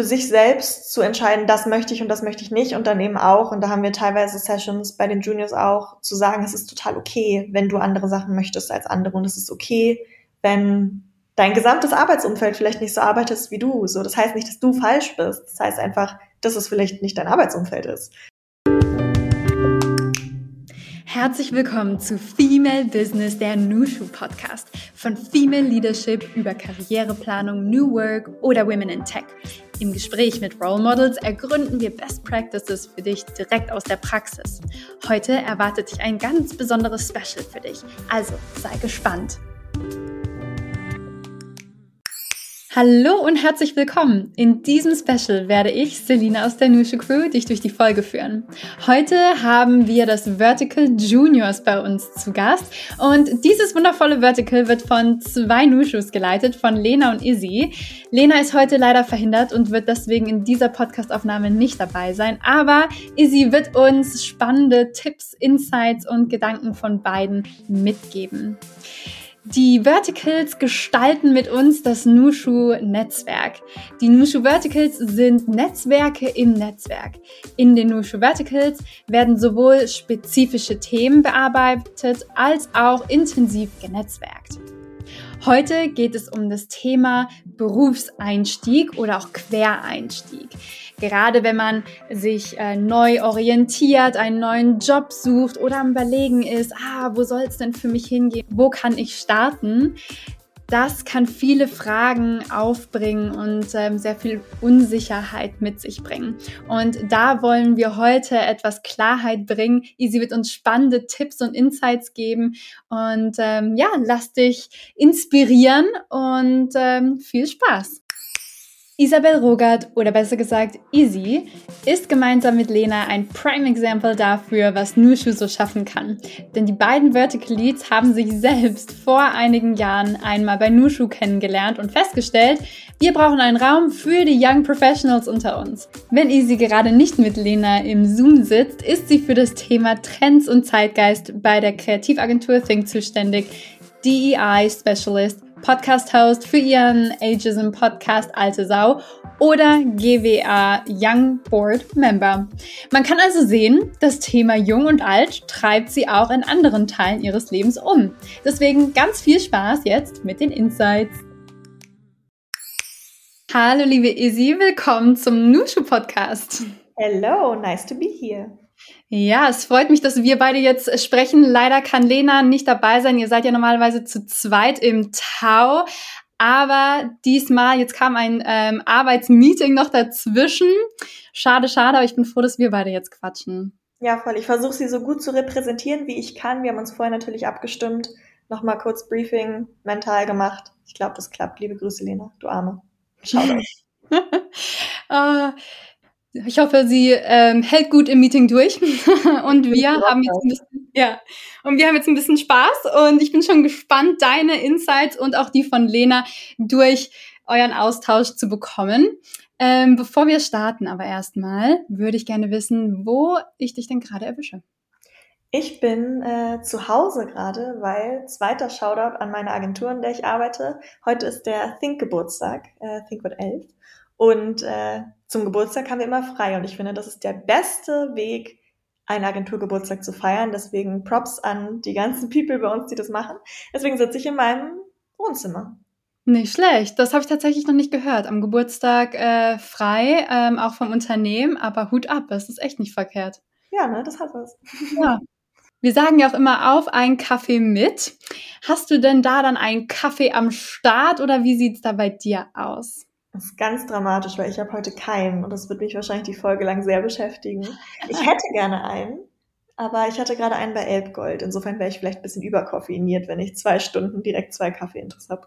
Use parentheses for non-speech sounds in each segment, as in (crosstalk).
für sich selbst zu entscheiden, das möchte ich und das möchte ich nicht und dann eben auch, und da haben wir teilweise Sessions bei den Juniors auch, zu sagen, es ist total okay, wenn du andere Sachen möchtest als andere und es ist okay, wenn dein gesamtes Arbeitsumfeld vielleicht nicht so arbeitet wie du. So, das heißt nicht, dass du falsch bist. Das heißt einfach, dass es vielleicht nicht dein Arbeitsumfeld ist. Herzlich willkommen zu Female Business, der Nushu Podcast. Von Female Leadership über Karriereplanung, New Work oder Women in Tech. Im Gespräch mit Role Models ergründen wir Best Practices für dich direkt aus der Praxis. Heute erwartet dich ein ganz besonderes Special für dich. Also sei gespannt. Hallo und herzlich willkommen. In diesem Special werde ich, Selina aus der Nushu Crew, dich durch die Folge führen. Heute haben wir das Vertical Juniors bei uns zu Gast und dieses wundervolle Vertical wird von zwei Nushus geleitet, von Lena und Izzy. Lena ist heute leider verhindert und wird deswegen in dieser Podcastaufnahme nicht dabei sein, aber Izzy wird uns spannende Tipps, Insights und Gedanken von beiden mitgeben. Die Verticals gestalten mit uns das Nushu-Netzwerk. Die Nushu Verticals sind Netzwerke im Netzwerk. In den Nushu Verticals werden sowohl spezifische Themen bearbeitet als auch intensiv genetzwerkt. Heute geht es um das Thema Berufseinstieg oder auch Quereinstieg. Gerade wenn man sich äh, neu orientiert, einen neuen Job sucht oder am Überlegen ist, ah, wo soll es denn für mich hingehen? Wo kann ich starten? Das kann viele Fragen aufbringen und ähm, sehr viel Unsicherheit mit sich bringen. Und da wollen wir heute etwas Klarheit bringen. Easy wird uns spannende Tipps und Insights geben. Und ähm, ja, lass dich inspirieren und ähm, viel Spaß. Isabel Rogert oder besser gesagt Easy ist gemeinsam mit Lena ein Prime Example dafür, was Nushu so schaffen kann. Denn die beiden Vertical Leads haben sich selbst vor einigen Jahren einmal bei Nushu kennengelernt und festgestellt, wir brauchen einen Raum für die Young Professionals unter uns. Wenn Easy gerade nicht mit Lena im Zoom sitzt, ist sie für das Thema Trends und Zeitgeist bei der Kreativagentur Think zuständig, DEI Specialist Podcast-Host für ihren Ageism-Podcast Alte Sau oder GWA Young Board Member. Man kann also sehen, das Thema Jung und Alt treibt sie auch in anderen Teilen ihres Lebens um. Deswegen ganz viel Spaß jetzt mit den Insights. Hallo liebe Izzy, willkommen zum Nushu Podcast. Hello, nice to be here. Ja, es freut mich, dass wir beide jetzt sprechen. Leider kann Lena nicht dabei sein. Ihr seid ja normalerweise zu zweit im Tau. Aber diesmal, jetzt kam ein ähm, Arbeitsmeeting noch dazwischen. Schade, schade, aber ich bin froh, dass wir beide jetzt quatschen. Ja, voll. Ich versuche sie so gut zu repräsentieren, wie ich kann. Wir haben uns vorher natürlich abgestimmt. Nochmal kurz Briefing mental gemacht. Ich glaube, das klappt. Liebe Grüße, Lena, du Arme. Schau. (laughs) (laughs) ich hoffe, sie ähm, hält gut im Meeting durch. (laughs) und wir haben jetzt ein bisschen, ja, und wir haben jetzt ein bisschen Spaß und ich bin schon gespannt, deine Insights und auch die von Lena durch euren Austausch zu bekommen. Ähm, bevor wir starten, aber erstmal würde ich gerne wissen, wo ich dich denn gerade erwische. Ich bin äh, zu Hause gerade, weil zweiter Shoutout an meine Agentur, in der ich arbeite. Heute ist der Think-Geburtstag, äh, Think wird elf. Und äh, zum Geburtstag haben wir immer frei. Und ich finde, das ist der beste Weg, einen Agenturgeburtstag zu feiern. Deswegen Props an die ganzen People bei uns, die das machen. Deswegen sitze ich in meinem Wohnzimmer. Nicht schlecht. Das habe ich tatsächlich noch nicht gehört. Am Geburtstag äh, frei, ähm, auch vom Unternehmen, aber Hut ab, das ist echt nicht verkehrt. Ja, ne, das hat was. Ja. Wir sagen ja auch immer auf einen Kaffee mit. Hast du denn da dann einen Kaffee am Start oder wie sieht's da bei dir aus? Das ist ganz dramatisch, weil ich habe heute keinen und das wird mich wahrscheinlich die Folge lang sehr beschäftigen. Ich hätte (laughs) gerne einen, aber ich hatte gerade einen bei Elbgold. Insofern wäre ich vielleicht ein bisschen überkoffeiniert, wenn ich zwei Stunden direkt zwei Kaffee-Intus habe.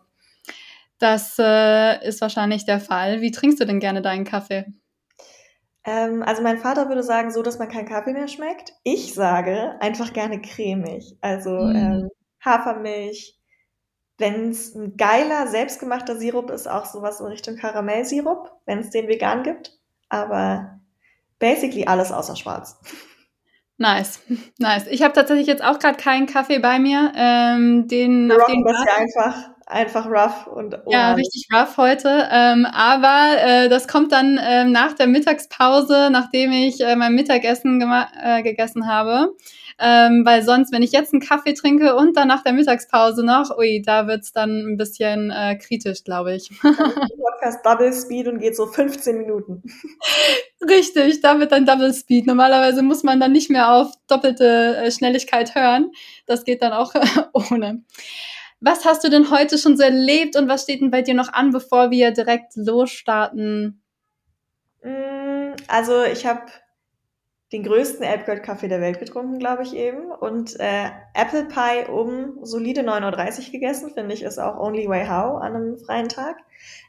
Das äh, ist wahrscheinlich der Fall. Wie trinkst du denn gerne deinen Kaffee? Ähm, also mein Vater würde sagen, so, dass man keinen Kaffee mehr schmeckt. Ich sage einfach gerne cremig. Also mm. ähm, Hafermilch, wenn es ein geiler, selbstgemachter Sirup ist, auch sowas in Richtung Karamellsirup, wenn es den vegan gibt. Aber basically alles außer schwarz. Nice, (laughs) nice. Ich habe tatsächlich jetzt auch gerade keinen Kaffee bei mir. Ähm, den, Wir rocken das ja einfach. einfach rough und ohne Ja, richtig rough heute. Ähm, aber äh, das kommt dann äh, nach der Mittagspause, nachdem ich äh, mein Mittagessen äh, gegessen habe. Ähm, weil sonst, wenn ich jetzt einen Kaffee trinke und dann nach der Mittagspause noch, ui, da wird's dann ein bisschen äh, kritisch, glaube ich. (laughs) Podcast Double Speed und geht so 15 Minuten. Richtig, da wird dann Double Speed. Normalerweise muss man dann nicht mehr auf doppelte äh, Schnelligkeit hören. Das geht dann auch (laughs) ohne. Was hast du denn heute schon so erlebt und was steht denn bei dir noch an, bevor wir direkt losstarten? Mm, also ich habe den größten Elbgold-Kaffee der Welt getrunken, glaube ich eben. Und äh, Apple Pie um solide 9.30 Uhr gegessen, finde ich, ist auch only way how an einem freien Tag.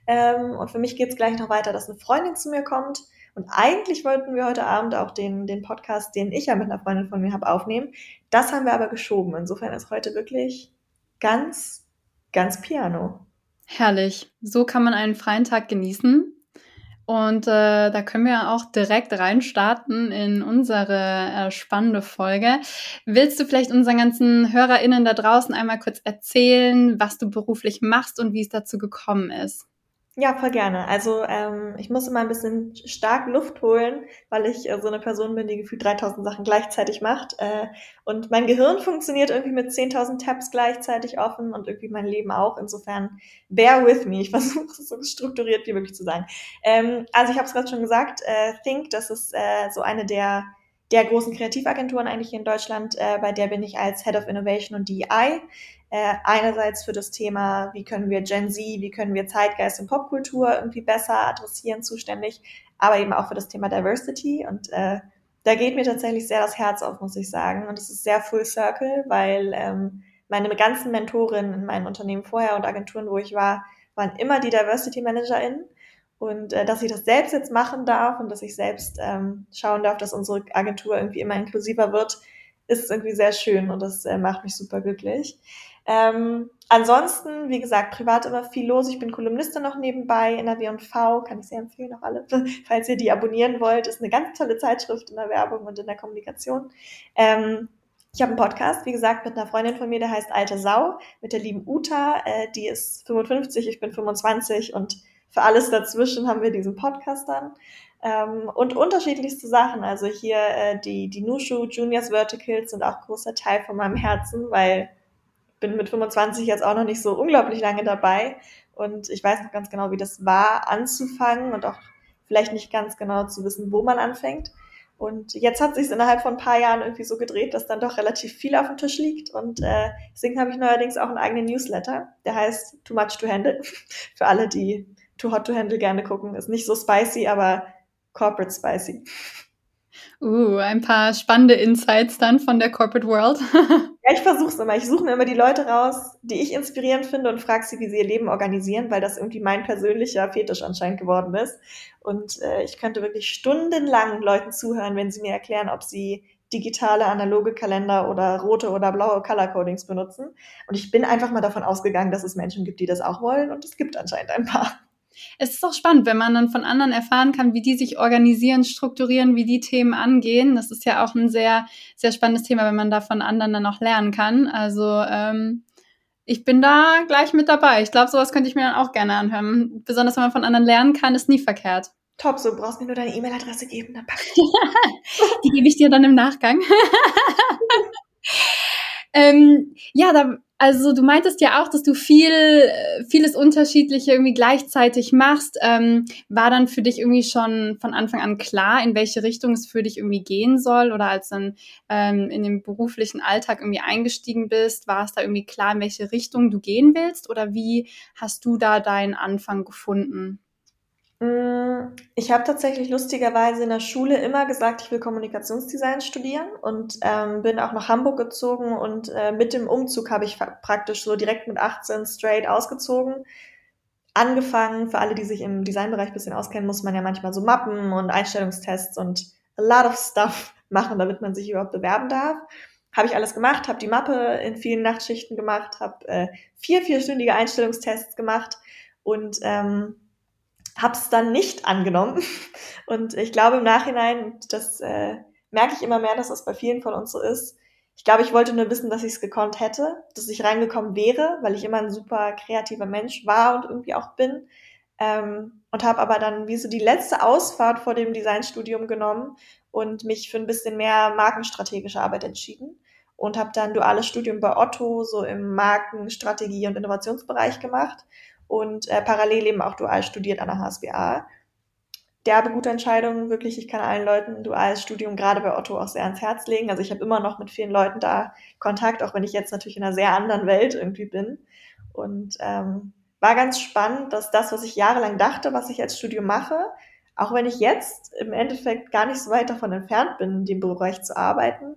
Ähm, und für mich geht es gleich noch weiter, dass eine Freundin zu mir kommt. Und eigentlich wollten wir heute Abend auch den, den Podcast, den ich ja mit einer Freundin von mir habe, aufnehmen. Das haben wir aber geschoben. Insofern ist heute wirklich ganz, ganz piano. Herrlich. So kann man einen freien Tag genießen. Und äh, da können wir auch direkt reinstarten in unsere äh, spannende Folge. Willst du vielleicht unseren ganzen HörerInnen da draußen einmal kurz erzählen, was du beruflich machst und wie es dazu gekommen ist? Ja, voll gerne. Also ähm, ich muss immer ein bisschen stark Luft holen, weil ich äh, so eine Person bin, die gefühlt 3000 Sachen gleichzeitig macht. Äh, und mein Gehirn funktioniert irgendwie mit 10.000 Tabs gleichzeitig offen und irgendwie mein Leben auch. Insofern, bear with me. Ich (laughs) versuche es so strukturiert wie möglich zu sagen. Ähm, also ich habe es gerade schon gesagt, äh, Think, das ist äh, so eine der der großen Kreativagenturen eigentlich in Deutschland, äh, bei der bin ich als Head of Innovation und DEI. Äh, einerseits für das Thema, wie können wir Gen Z, wie können wir Zeitgeist und Popkultur irgendwie besser adressieren, zuständig, aber eben auch für das Thema Diversity. Und äh, da geht mir tatsächlich sehr das Herz auf, muss ich sagen. Und es ist sehr full circle, weil ähm, meine ganzen Mentorinnen in meinen Unternehmen vorher und Agenturen, wo ich war, waren immer die Diversity ManagerInnen. Und äh, dass ich das selbst jetzt machen darf und dass ich selbst ähm, schauen darf, dass unsere Agentur irgendwie immer inklusiver wird, ist irgendwie sehr schön und das äh, macht mich super glücklich. Ähm, ansonsten, wie gesagt, privat immer viel los. Ich bin Kolumnistin noch nebenbei in der W&V, kann ich sehr empfehlen, auch alle, (laughs) falls ihr die abonnieren wollt. Ist eine ganz tolle Zeitschrift in der Werbung und in der Kommunikation. Ähm, ich habe einen Podcast, wie gesagt, mit einer Freundin von mir, der heißt Alte Sau, mit der lieben Uta. Äh, die ist 55, ich bin 25 und für alles dazwischen haben wir diesen Podcast dann. Ähm, und unterschiedlichste Sachen. Also hier äh, die, die Nushu Juniors Verticals sind auch großer Teil von meinem Herzen, weil bin mit 25 jetzt auch noch nicht so unglaublich lange dabei. Und ich weiß noch ganz genau, wie das war, anzufangen und auch vielleicht nicht ganz genau zu wissen, wo man anfängt. Und jetzt hat sich innerhalb von ein paar Jahren irgendwie so gedreht, dass dann doch relativ viel auf dem Tisch liegt. Und äh, deswegen habe ich neuerdings auch einen eigenen Newsletter, der heißt Too Much to Handle. (laughs) Für alle, die Too Hot to Handle gerne gucken. Ist nicht so spicy, aber corporate spicy. Uh, ein paar spannende Insights dann von der Corporate World. (laughs) ja, ich versuche es immer. Ich suche mir immer die Leute raus, die ich inspirierend finde und frage sie, wie sie ihr Leben organisieren, weil das irgendwie mein persönlicher Fetisch anscheinend geworden ist. Und äh, ich könnte wirklich stundenlang Leuten zuhören, wenn sie mir erklären, ob sie digitale, analoge Kalender oder rote oder blaue Color Codings benutzen. Und ich bin einfach mal davon ausgegangen, dass es Menschen gibt, die das auch wollen. Und es gibt anscheinend ein paar es ist auch spannend, wenn man dann von anderen erfahren kann, wie die sich organisieren, strukturieren, wie die Themen angehen. Das ist ja auch ein sehr, sehr spannendes Thema, wenn man da von anderen dann auch lernen kann. Also ähm, ich bin da gleich mit dabei. Ich glaube, sowas könnte ich mir dann auch gerne anhören. Besonders wenn man von anderen lernen kann, ist nie verkehrt. Top, so brauchst mir nur deine E-Mail-Adresse geben, dann pack ich. die (laughs) gebe ich dir dann im Nachgang. (laughs) ähm, ja, da also du meintest ja auch, dass du viel, vieles Unterschiedliche irgendwie gleichzeitig machst. Ähm, war dann für dich irgendwie schon von Anfang an klar, in welche Richtung es für dich irgendwie gehen soll? Oder als dann ähm, in den beruflichen Alltag irgendwie eingestiegen bist, war es da irgendwie klar, in welche Richtung du gehen willst? Oder wie hast du da deinen Anfang gefunden? Mm, ich habe tatsächlich lustigerweise in der Schule immer gesagt, ich will Kommunikationsdesign studieren und ähm, bin auch nach Hamburg gezogen und äh, mit dem Umzug habe ich praktisch so direkt mit 18 straight ausgezogen. Angefangen, für alle, die sich im Designbereich ein bisschen auskennen, muss man ja manchmal so Mappen und Einstellungstests und a lot of stuff (laughs) machen, damit man sich überhaupt bewerben darf. Habe ich alles gemacht, habe die Mappe in vielen Nachtschichten gemacht, habe äh, vier vierstündige Einstellungstests gemacht und ähm, habe es dann nicht angenommen. (laughs) Und ich glaube im Nachhinein, das äh, merke ich immer mehr, dass das bei vielen von uns so ist, ich glaube, ich wollte nur wissen, dass ich es gekonnt hätte, dass ich reingekommen wäre, weil ich immer ein super kreativer Mensch war und irgendwie auch bin. Ähm, und habe aber dann wie so die letzte Ausfahrt vor dem Designstudium genommen und mich für ein bisschen mehr markenstrategische Arbeit entschieden und habe dann duales Studium bei Otto so im Markenstrategie- und Innovationsbereich gemacht und äh, parallel eben auch dual studiert an der HSBA. Derbe gute Entscheidung, wirklich. Ich kann allen Leuten ein duales Studium gerade bei Otto auch sehr ans Herz legen. Also ich habe immer noch mit vielen Leuten da Kontakt, auch wenn ich jetzt natürlich in einer sehr anderen Welt irgendwie bin. Und ähm, war ganz spannend, dass das, was ich jahrelang dachte, was ich als Studium mache, auch wenn ich jetzt im Endeffekt gar nicht so weit davon entfernt bin, in dem Bereich zu arbeiten,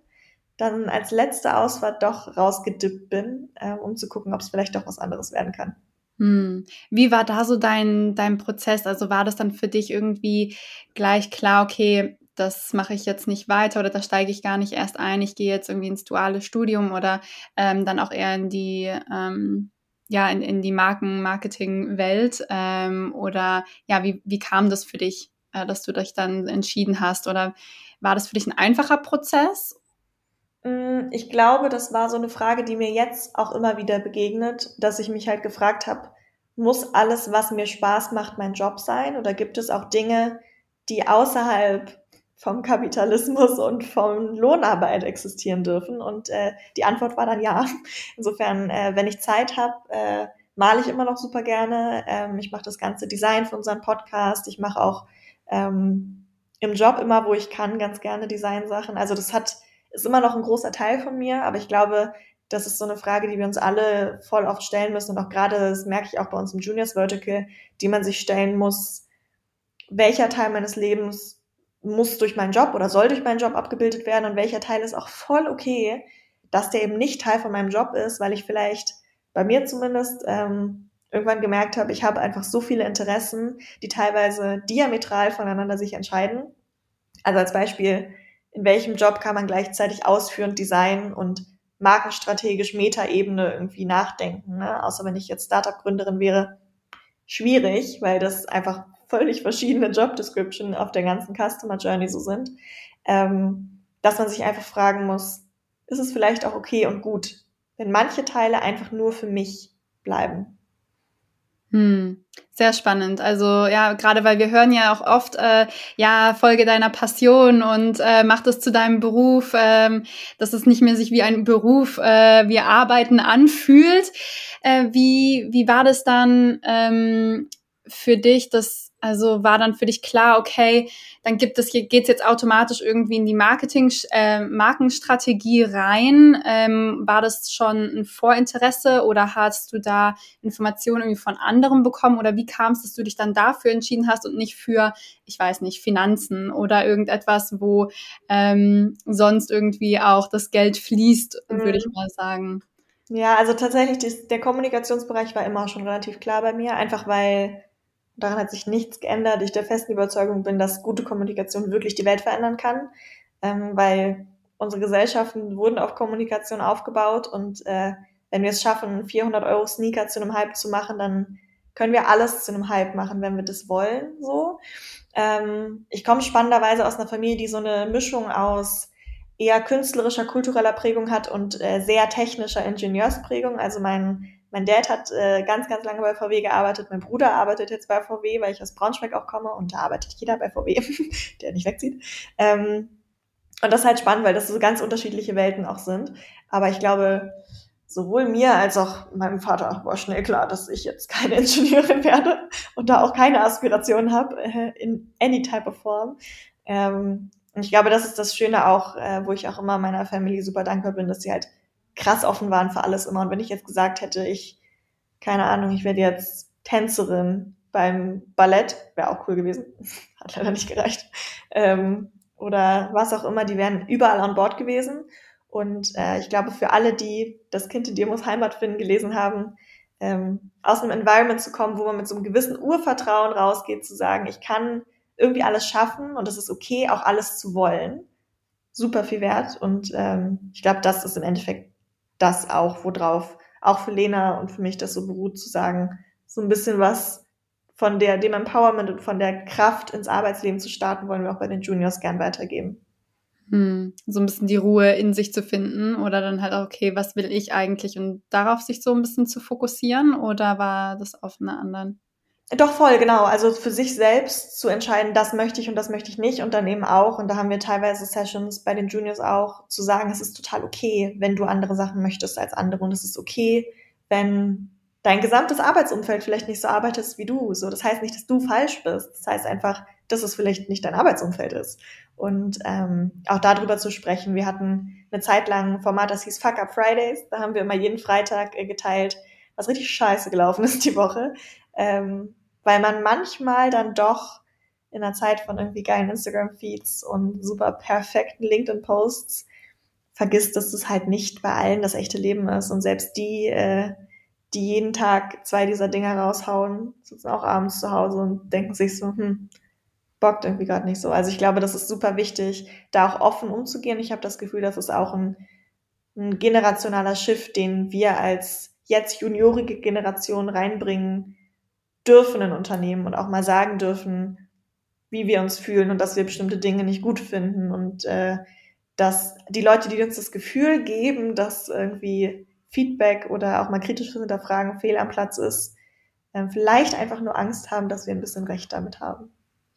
dann als letzte Ausfahrt doch rausgedippt bin, äh, um zu gucken, ob es vielleicht doch was anderes werden kann. Hm. Wie war da so dein, dein Prozess? Also war das dann für dich irgendwie gleich klar, okay, das mache ich jetzt nicht weiter oder da steige ich gar nicht erst ein, ich gehe jetzt irgendwie ins duale Studium oder ähm, dann auch eher in die ähm, ja, in, in die Marken-Marketing-Welt? Ähm, oder ja, wie, wie kam das für dich, äh, dass du dich dann entschieden hast? Oder war das für dich ein einfacher Prozess? Mm, ich glaube, das war so eine Frage, die mir jetzt auch immer wieder begegnet, dass ich mich halt gefragt habe, muss alles, was mir Spaß macht, mein Job sein? Oder gibt es auch Dinge, die außerhalb vom Kapitalismus und von Lohnarbeit existieren dürfen? Und äh, die Antwort war dann ja. Insofern, äh, wenn ich Zeit habe, äh, male ich immer noch super gerne. Ähm, ich mache das ganze Design für unseren Podcast. Ich mache auch ähm, im Job immer, wo ich kann, ganz gerne Designsachen. Also das hat ist immer noch ein großer Teil von mir, aber ich glaube, das ist so eine Frage, die wir uns alle voll oft stellen müssen und auch gerade, das merke ich auch bei uns im Juniors Vertical, die man sich stellen muss, welcher Teil meines Lebens muss durch meinen Job oder soll durch meinen Job abgebildet werden und welcher Teil ist auch voll okay, dass der eben nicht Teil von meinem Job ist, weil ich vielleicht bei mir zumindest ähm, irgendwann gemerkt habe, ich habe einfach so viele Interessen, die teilweise diametral voneinander sich entscheiden. Also als Beispiel, in welchem Job kann man gleichzeitig ausführend Design und markenstrategisch Metaebene irgendwie nachdenken. Ne? Außer wenn ich jetzt Startup-Gründerin wäre, schwierig, weil das einfach völlig verschiedene Job Description auf der ganzen Customer Journey so sind, ähm, dass man sich einfach fragen muss, ist es vielleicht auch okay und gut, wenn manche Teile einfach nur für mich bleiben. Hm, sehr spannend. Also ja, gerade weil wir hören ja auch oft, äh, ja, Folge deiner Passion und äh, mach das zu deinem Beruf, ähm, dass es nicht mehr sich wie ein Beruf, äh, wie Arbeiten anfühlt. Äh, wie, wie war das dann ähm, für dich, dass also war dann für dich klar, okay, dann gibt es geht's jetzt automatisch irgendwie in die Marketing äh, Markenstrategie rein. Ähm, war das schon ein Vorinteresse oder hast du da Informationen irgendwie von anderen bekommen oder wie kam es, dass du dich dann dafür entschieden hast und nicht für, ich weiß nicht, Finanzen oder irgendetwas, wo ähm, sonst irgendwie auch das Geld fließt, mhm. würde ich mal sagen. Ja, also tatsächlich, der Kommunikationsbereich war immer schon relativ klar bei mir, einfach weil Daran hat sich nichts geändert. Ich der festen Überzeugung bin, dass gute Kommunikation wirklich die Welt verändern kann, ähm, weil unsere Gesellschaften wurden auf Kommunikation aufgebaut und äh, wenn wir es schaffen, 400 Euro Sneaker zu einem Hype zu machen, dann können wir alles zu einem Hype machen, wenn wir das wollen. So. Ähm, ich komme spannenderweise aus einer Familie, die so eine Mischung aus eher künstlerischer, kultureller Prägung hat und äh, sehr technischer Ingenieursprägung. Also mein mein Dad hat äh, ganz, ganz lange bei VW gearbeitet. Mein Bruder arbeitet jetzt bei VW, weil ich aus Braunschweig auch komme und da arbeitet jeder bei VW, (laughs) der nicht wegzieht. Ähm, und das ist halt spannend, weil das so ganz unterschiedliche Welten auch sind. Aber ich glaube, sowohl mir als auch meinem Vater war schnell klar, dass ich jetzt keine (laughs) Ingenieurin werde und da auch keine Aspirationen habe äh, in any type of form. Ähm, und ich glaube, das ist das Schöne auch, äh, wo ich auch immer meiner Family super dankbar bin, dass sie halt krass offen waren für alles immer. Und wenn ich jetzt gesagt hätte, ich, keine Ahnung, ich werde jetzt Tänzerin beim Ballett, wäre auch cool gewesen. (laughs) Hat leider nicht gereicht. Ähm, oder was auch immer, die wären überall an Bord gewesen. Und äh, ich glaube, für alle, die das Kind in dir muss Heimat finden gelesen haben, ähm, aus einem Environment zu kommen, wo man mit so einem gewissen Urvertrauen rausgeht, zu sagen, ich kann irgendwie alles schaffen und es ist okay, auch alles zu wollen. Super viel wert. Und ähm, ich glaube, das ist im Endeffekt das auch, worauf auch für Lena und für mich das so beruht, zu sagen, so ein bisschen was von der, dem Empowerment und von der Kraft ins Arbeitsleben zu starten, wollen wir auch bei den Juniors gern weitergeben. Hm, so ein bisschen die Ruhe in sich zu finden oder dann halt okay, was will ich eigentlich und darauf sich so ein bisschen zu fokussieren oder war das auf einer anderen? Doch voll, genau. Also für sich selbst zu entscheiden, das möchte ich und das möchte ich nicht und dann eben auch, und da haben wir teilweise Sessions bei den Juniors auch, zu sagen, es ist total okay, wenn du andere Sachen möchtest als andere und es ist okay, wenn dein gesamtes Arbeitsumfeld vielleicht nicht so arbeitet wie du. So, das heißt nicht, dass du falsch bist. Das heißt einfach, dass es vielleicht nicht dein Arbeitsumfeld ist. Und ähm, auch darüber zu sprechen. Wir hatten eine Zeit lang ein Format, das hieß Fuck Up Fridays. Da haben wir immer jeden Freitag äh, geteilt, was richtig scheiße gelaufen (laughs) ist die Woche. Ähm, weil man manchmal dann doch in einer Zeit von irgendwie geilen Instagram-Feeds und super perfekten LinkedIn-Posts vergisst, dass das halt nicht bei allen das echte Leben ist. Und selbst die, äh, die jeden Tag zwei dieser Dinger raushauen, sitzen auch abends zu Hause und denken sich so, hm, bockt irgendwie gerade nicht so. Also ich glaube, das ist super wichtig, da auch offen umzugehen. Ich habe das Gefühl, das ist auch ein, ein generationaler Shift, den wir als jetzt juniorige Generation reinbringen dürfen in Unternehmen und auch mal sagen dürfen, wie wir uns fühlen und dass wir bestimmte Dinge nicht gut finden und äh, dass die Leute, die uns das Gefühl geben, dass irgendwie Feedback oder auch mal kritisches Hinterfragen fehl am Platz ist, äh, vielleicht einfach nur Angst haben, dass wir ein bisschen Recht damit haben.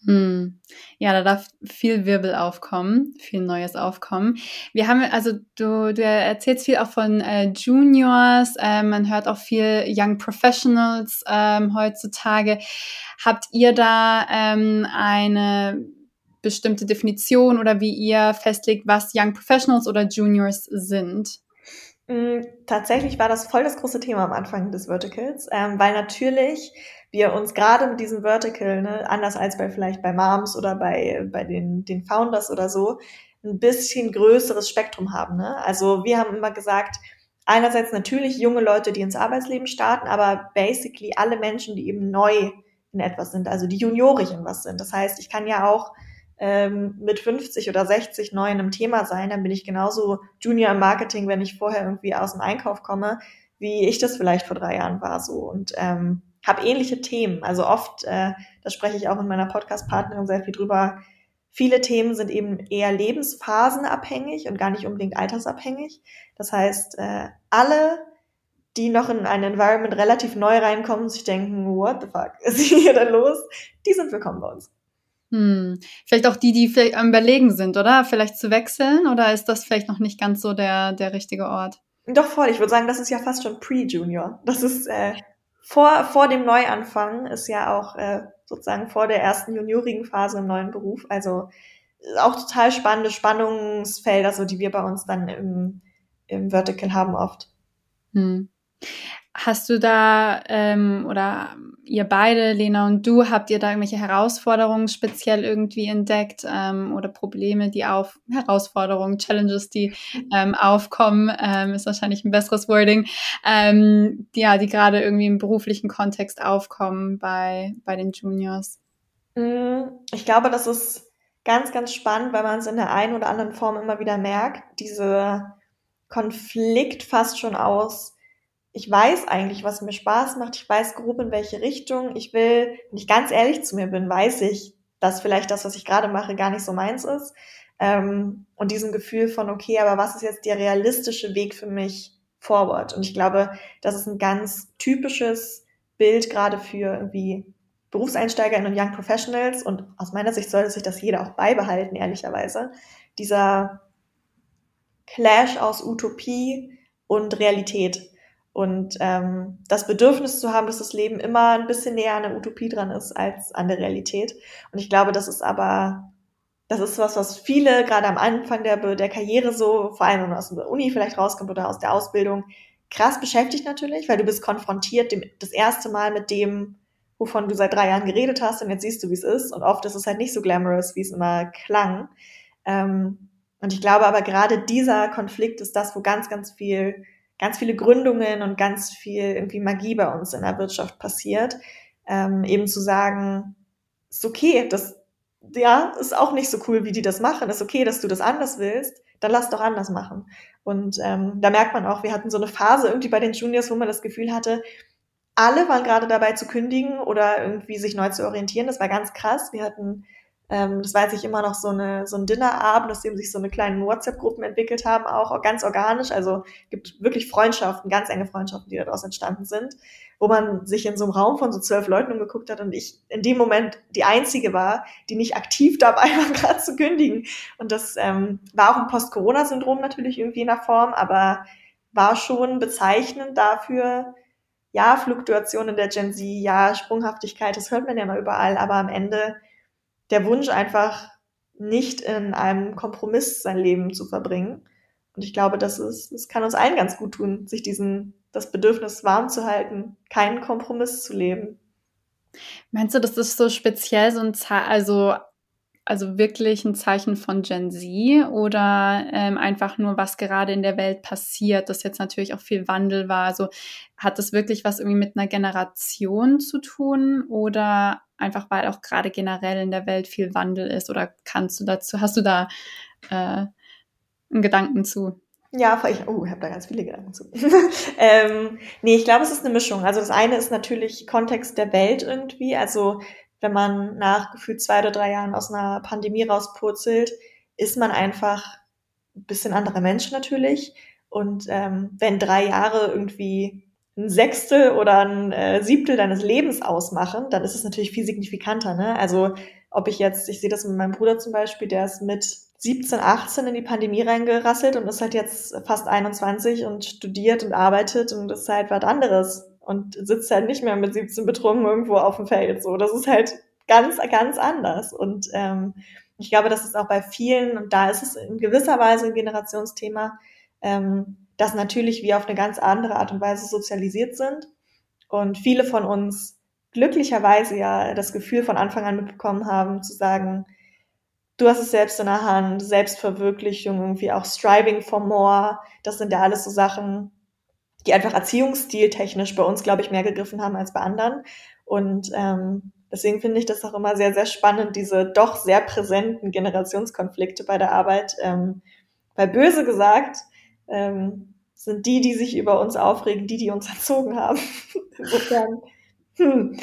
Hm. Ja, da darf viel Wirbel aufkommen, viel Neues aufkommen. Wir haben, also du, du erzählst viel auch von äh, Juniors, äh, man hört auch viel Young Professionals ähm, heutzutage. Habt ihr da ähm, eine bestimmte Definition oder wie ihr festlegt, was Young Professionals oder Juniors sind? Hm, tatsächlich war das voll das große Thema am Anfang des Verticals, ähm, weil natürlich wir uns gerade mit diesem Vertical, ne, anders als bei vielleicht bei Moms oder bei, bei den, den Founders oder so, ein bisschen größeres Spektrum haben. Ne? Also wir haben immer gesagt, einerseits natürlich junge Leute, die ins Arbeitsleben starten, aber basically alle Menschen, die eben neu in etwas sind, also die juniorig in was sind. Das heißt, ich kann ja auch ähm, mit 50 oder 60 neu in einem Thema sein, dann bin ich genauso Junior im Marketing, wenn ich vorher irgendwie aus dem Einkauf komme, wie ich das vielleicht vor drei Jahren war so. Und ähm, habe ähnliche Themen. Also oft, äh, da spreche ich auch mit meiner Podcast-Partnerin sehr viel drüber, viele Themen sind eben eher lebensphasenabhängig und gar nicht unbedingt altersabhängig. Das heißt, äh, alle, die noch in ein Environment relativ neu reinkommen und sich denken, what the fuck (laughs) ist hier denn los, die sind willkommen bei uns. Hm. Vielleicht auch die, die vielleicht am Überlegen sind, oder? Vielleicht zu wechseln oder ist das vielleicht noch nicht ganz so der, der richtige Ort? Doch voll, ich würde sagen, das ist ja fast schon Pre-Junior. Das ist äh, vor, vor dem Neuanfang ist ja auch äh, sozusagen vor der ersten juniorigen Phase im neuen Beruf. Also auch total spannende Spannungsfelder, so die wir bei uns dann im, im Vertical haben oft. Hm. Hast du da ähm, oder ihr beide, Lena und du, habt ihr da irgendwelche Herausforderungen speziell irgendwie entdeckt ähm, oder Probleme, die auf Herausforderungen, Challenges, die ähm, aufkommen, ähm, ist wahrscheinlich ein besseres Wording, ähm, die, ja, die gerade irgendwie im beruflichen Kontext aufkommen bei, bei den Juniors? Mm, ich glaube, das ist ganz, ganz spannend, weil man es in der einen oder anderen Form immer wieder merkt, diese Konflikt fast schon aus, ich weiß eigentlich, was mir Spaß macht. Ich weiß grob in welche Richtung. Ich will, wenn ich ganz ehrlich zu mir bin, weiß ich, dass vielleicht das, was ich gerade mache, gar nicht so meins ist. Ähm, und diesem Gefühl von, okay, aber was ist jetzt der realistische Weg für mich forward? Und ich glaube, das ist ein ganz typisches Bild gerade für irgendwie BerufseinsteigerInnen und Young Professionals. Und aus meiner Sicht sollte sich das jeder auch beibehalten, ehrlicherweise. Dieser Clash aus Utopie und Realität. Und ähm, das Bedürfnis zu haben, dass das Leben immer ein bisschen näher an der Utopie dran ist als an der Realität. Und ich glaube, das ist aber, das ist was, was viele gerade am Anfang der, der Karriere so, vor allem wenn man aus der Uni vielleicht rauskommt oder aus der Ausbildung, krass beschäftigt natürlich, weil du bist konfrontiert dem, das erste Mal mit dem, wovon du seit drei Jahren geredet hast und jetzt siehst du, wie es ist. Und oft ist es halt nicht so glamorous, wie es immer klang. Ähm, und ich glaube aber gerade dieser Konflikt ist das, wo ganz, ganz viel ganz viele Gründungen und ganz viel irgendwie Magie bei uns in der Wirtschaft passiert. Ähm, eben zu sagen, ist okay, das ja, ist auch nicht so cool, wie die das machen. Ist okay, dass du das anders willst, dann lass doch anders machen. Und ähm, da merkt man auch, wir hatten so eine Phase irgendwie bei den Juniors, wo man das Gefühl hatte, alle waren gerade dabei zu kündigen oder irgendwie sich neu zu orientieren. Das war ganz krass. Wir hatten Ähm, das weiß ich immer noch so, eine, so ein Dinnerabend, aus dem sich so eine kleine WhatsApp-Gruppen entwickelt haben, auch ganz organisch. Also gibt wirklich Freundschaften, ganz enge Freundschaften, die daraus entstanden sind, wo man sich in so einem Raum von so zwölf Leuten umgeguckt hat und ich in dem Moment die einzige war, die nicht aktiv (laughs) dabei war, gerade zu kündigen. Und das ähm, war auch ein Post-Corona-Syndrom natürlich irgendwie in der Form, aber war schon bezeichnend dafür, ja, Fluktuation in der Gen Z, ja, Sprunghaftigkeit, das hört man ja mal überall, aber am Ende der Wunsch einfach nicht in einem Kompromiss sein Leben zu verbringen. Und ich glaube, das ist, das kann uns allen ganz gut tun, sich diesen, das Bedürfnis warm zu halten, keinen Kompromiss zu leben. Meinst du, das ist so speziell so ein, also also wirklich ein Zeichen von Gen Z oder ähm, einfach nur, was gerade in der Welt passiert, dass jetzt natürlich auch viel Wandel war. Also hat das wirklich was irgendwie mit einer Generation zu tun oder einfach weil auch gerade generell in der Welt viel Wandel ist oder kannst du dazu, hast du da äh, einen Gedanken zu? Ja, ich, oh, ich habe da ganz viele Gedanken zu. (laughs) ähm, nee, ich glaube, es ist eine Mischung. Also das eine ist natürlich Kontext der Welt irgendwie. Also wenn man nach gefühlt zwei oder drei Jahren aus einer Pandemie rauspurzelt, ist man einfach ein bisschen anderer Mensch natürlich. Und ähm, wenn drei Jahre irgendwie ein Sechstel oder ein äh, Siebtel deines Lebens ausmachen, dann ist es natürlich viel signifikanter. Ne? Also ob ich jetzt, ich sehe das mit meinem Bruder zum Beispiel, der ist mit 17, 18 in die Pandemie reingerasselt und ist halt jetzt fast 21 und studiert und arbeitet und ist halt was anderes und sitzt halt nicht mehr mit 17 betrunken irgendwo auf dem Feld. So, das ist halt ganz, ganz anders. Und ähm, ich glaube, das ist auch bei vielen, und da ist es in gewisser Weise ein Generationsthema, ähm, dass natürlich wir auf eine ganz andere Art und Weise sozialisiert sind. Und viele von uns glücklicherweise ja das Gefühl von Anfang an mitbekommen haben, zu sagen, du hast es selbst in der Hand, Selbstverwirklichung, irgendwie auch Striving for More, das sind ja alles so Sachen, die einfach erziehungsstiltechnisch bei uns, glaube ich, mehr gegriffen haben als bei anderen. Und ähm, deswegen finde ich das auch immer sehr, sehr spannend, diese doch sehr präsenten Generationskonflikte bei der Arbeit. Ähm, weil böse gesagt, ähm, sind die, die sich über uns aufregen, die, die uns (laughs) erzogen haben. Insofern, hm,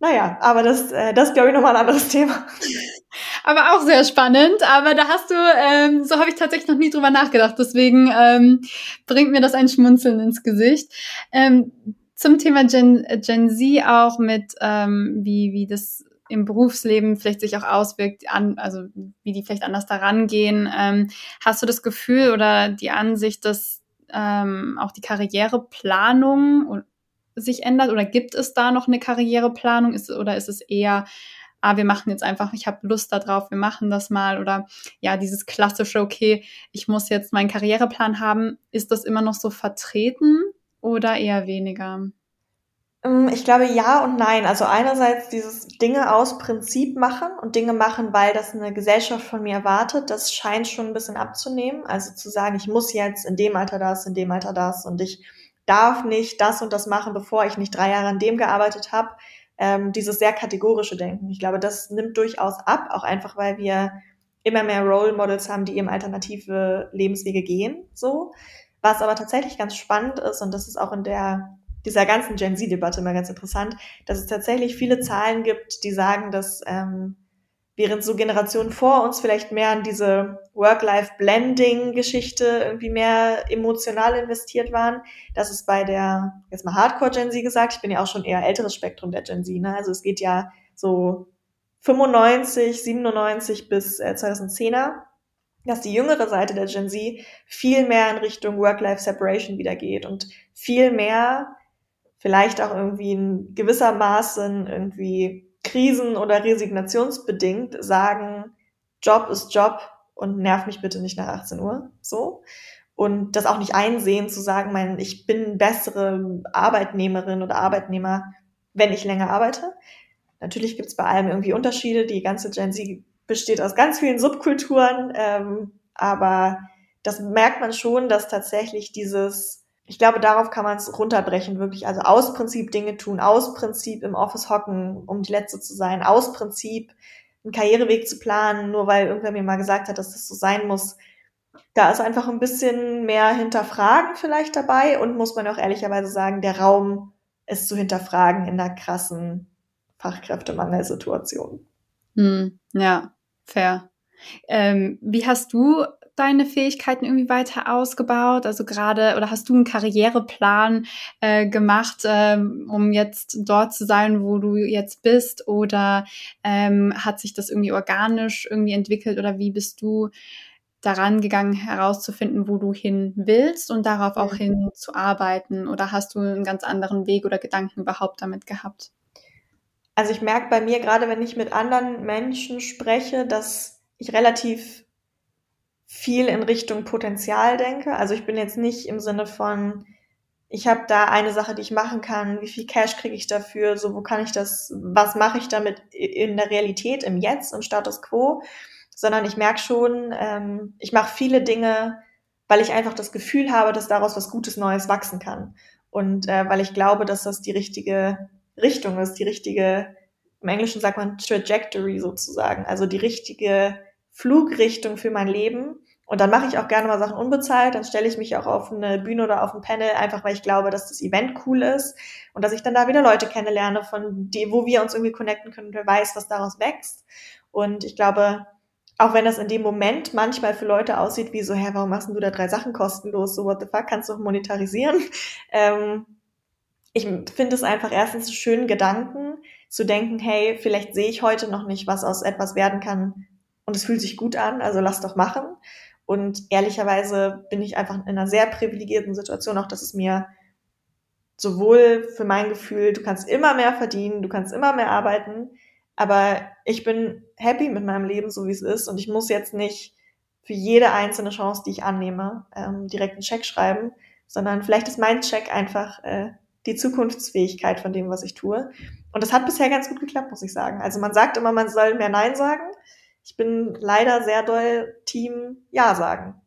naja, aber das, äh, das glaube ich, nochmal ein anderes Thema (laughs) aber auch sehr spannend. Aber da hast du, ähm, so habe ich tatsächlich noch nie drüber nachgedacht. Deswegen ähm, bringt mir das ein Schmunzeln ins Gesicht. Ähm, zum Thema Gen, Gen Z auch mit, ähm, wie, wie das im Berufsleben vielleicht sich auch auswirkt, an, also wie die vielleicht anders daran gehen. Ähm, hast du das Gefühl oder die Ansicht, dass ähm, auch die Karriereplanung sich ändert? Oder gibt es da noch eine Karriereplanung? Ist, oder ist es eher ah, wir machen jetzt einfach, ich habe Lust darauf, wir machen das mal? Oder ja, dieses klassische, okay, ich muss jetzt meinen Karriereplan haben, ist das immer noch so vertreten oder eher weniger? Ähm, ich glaube ja und nein. Also einerseits dieses Dinge aus Prinzip machen und Dinge machen, weil das eine Gesellschaft von mir erwartet, das scheint schon ein bisschen abzunehmen. Also zu sagen, ich muss jetzt in dem Alter das, in dem Alter das und ich darf nicht das und das machen, bevor ich nicht drei Jahre an dem gearbeitet habe ähm, dieses sehr kategorische Denken. Ich glaube, das nimmt durchaus ab, auch einfach, weil wir immer mehr Role Models haben, die eben alternative Lebenswege gehen, so. Was aber tatsächlich ganz spannend ist, und das ist auch in der, dieser ganzen Gen Z-Debatte immer ganz interessant, dass es tatsächlich viele Zahlen gibt, die sagen, dass ähm, während so Generationen vor uns vielleicht mehr an diese Work-Life-Blending-Geschichte irgendwie mehr emotional investiert waren. Das ist bei der, jetzt mal Hardcore-Gen Z gesagt, ich bin ja auch schon eher älteres Spektrum der Gen Z, ne? Also es geht ja so 95, 97 bis äh, 2010er, dass die jüngere Seite der Gen Z viel mehr in Richtung Work-Life-Separation wieder geht und viel mehr vielleicht auch irgendwie in gewisser Maßen irgendwie krisen- oder resignationsbedingt sagen, Job ist Job und nerv mich bitte nicht nach 18 Uhr, so. Und das auch nicht einsehen, zu sagen, mein, ich bin bessere Arbeitnehmerin oder Arbeitnehmer, wenn ich länger arbeite. Natürlich gibt es bei allem irgendwie Unterschiede. Die ganze Gen Z besteht aus ganz vielen Subkulturen, ähm, aber das merkt man schon, dass tatsächlich dieses ich glaube, darauf kann man es runterbrechen, wirklich. Also aus Prinzip Dinge tun, aus Prinzip im Office hocken, um die Letzte zu sein, aus Prinzip einen Karriereweg zu planen, nur weil irgendwer mir mal gesagt hat, dass das so sein muss. Da ist einfach ein bisschen mehr hinterfragen vielleicht dabei und muss man auch ehrlicherweise sagen, der Raum ist zu hinterfragen in der krassen Fachkräftemangelsituation. Hm, ja, Fair. Ähm, wie hast du deine Fähigkeiten irgendwie weiter ausgebaut? Also gerade, oder hast du einen Karriereplan äh, gemacht, ähm, um jetzt dort zu sein, wo du jetzt bist? Oder ähm, hat sich das irgendwie organisch irgendwie entwickelt? Oder wie bist du daran gegangen, herauszufinden, wo du hin willst und darauf auch hin zu arbeiten? Oder hast du einen ganz anderen Weg oder Gedanken überhaupt damit gehabt? Also ich merke bei mir gerade, wenn ich mit anderen Menschen spreche, dass ich relativ viel in Richtung Potenzial denke. Also ich bin jetzt nicht im Sinne von, ich habe da eine Sache, die ich machen kann, wie viel Cash kriege ich dafür, so wo kann ich das, was mache ich damit in der Realität, im Jetzt, im Status quo, sondern ich merke schon, ähm, ich mache viele Dinge, weil ich einfach das Gefühl habe, dass daraus was Gutes Neues wachsen kann. Und äh, weil ich glaube, dass das die richtige Richtung ist, die richtige, im Englischen sagt man Trajectory sozusagen, also die richtige Flugrichtung für mein Leben. Und dann mache ich auch gerne mal Sachen unbezahlt, dann stelle ich mich auch auf eine Bühne oder auf ein Panel, einfach weil ich glaube, dass das Event cool ist und dass ich dann da wieder Leute kennenlerne, von die, wo wir uns irgendwie connecten können wer weiß, was daraus wächst. Und ich glaube, auch wenn das in dem Moment manchmal für Leute aussieht wie so, hä, warum machst du da drei Sachen kostenlos? So, what the fuck, kannst du auch monetarisieren? (laughs) Ähm, ich finde es einfach erstens einen schönen Gedanken, zu denken, hey, vielleicht sehe ich heute noch nicht, was aus etwas werden kann. Und es fühlt sich gut an, also lass doch machen. Und ehrlicherweise bin ich einfach in einer sehr privilegierten Situation, auch dass es mir sowohl für mein Gefühl, du kannst immer mehr verdienen, du kannst immer mehr arbeiten, aber ich bin happy mit meinem Leben, so wie es ist. Und ich muss jetzt nicht für jede einzelne Chance, die ich annehme, ähm, direkt einen Check schreiben, sondern vielleicht ist mein Check einfach äh, die Zukunftsfähigkeit von dem, was ich tue. Und das hat bisher ganz gut geklappt, muss ich sagen. Also man sagt immer, man soll mehr Nein sagen. Ich bin leider sehr doll Team Ja sagen.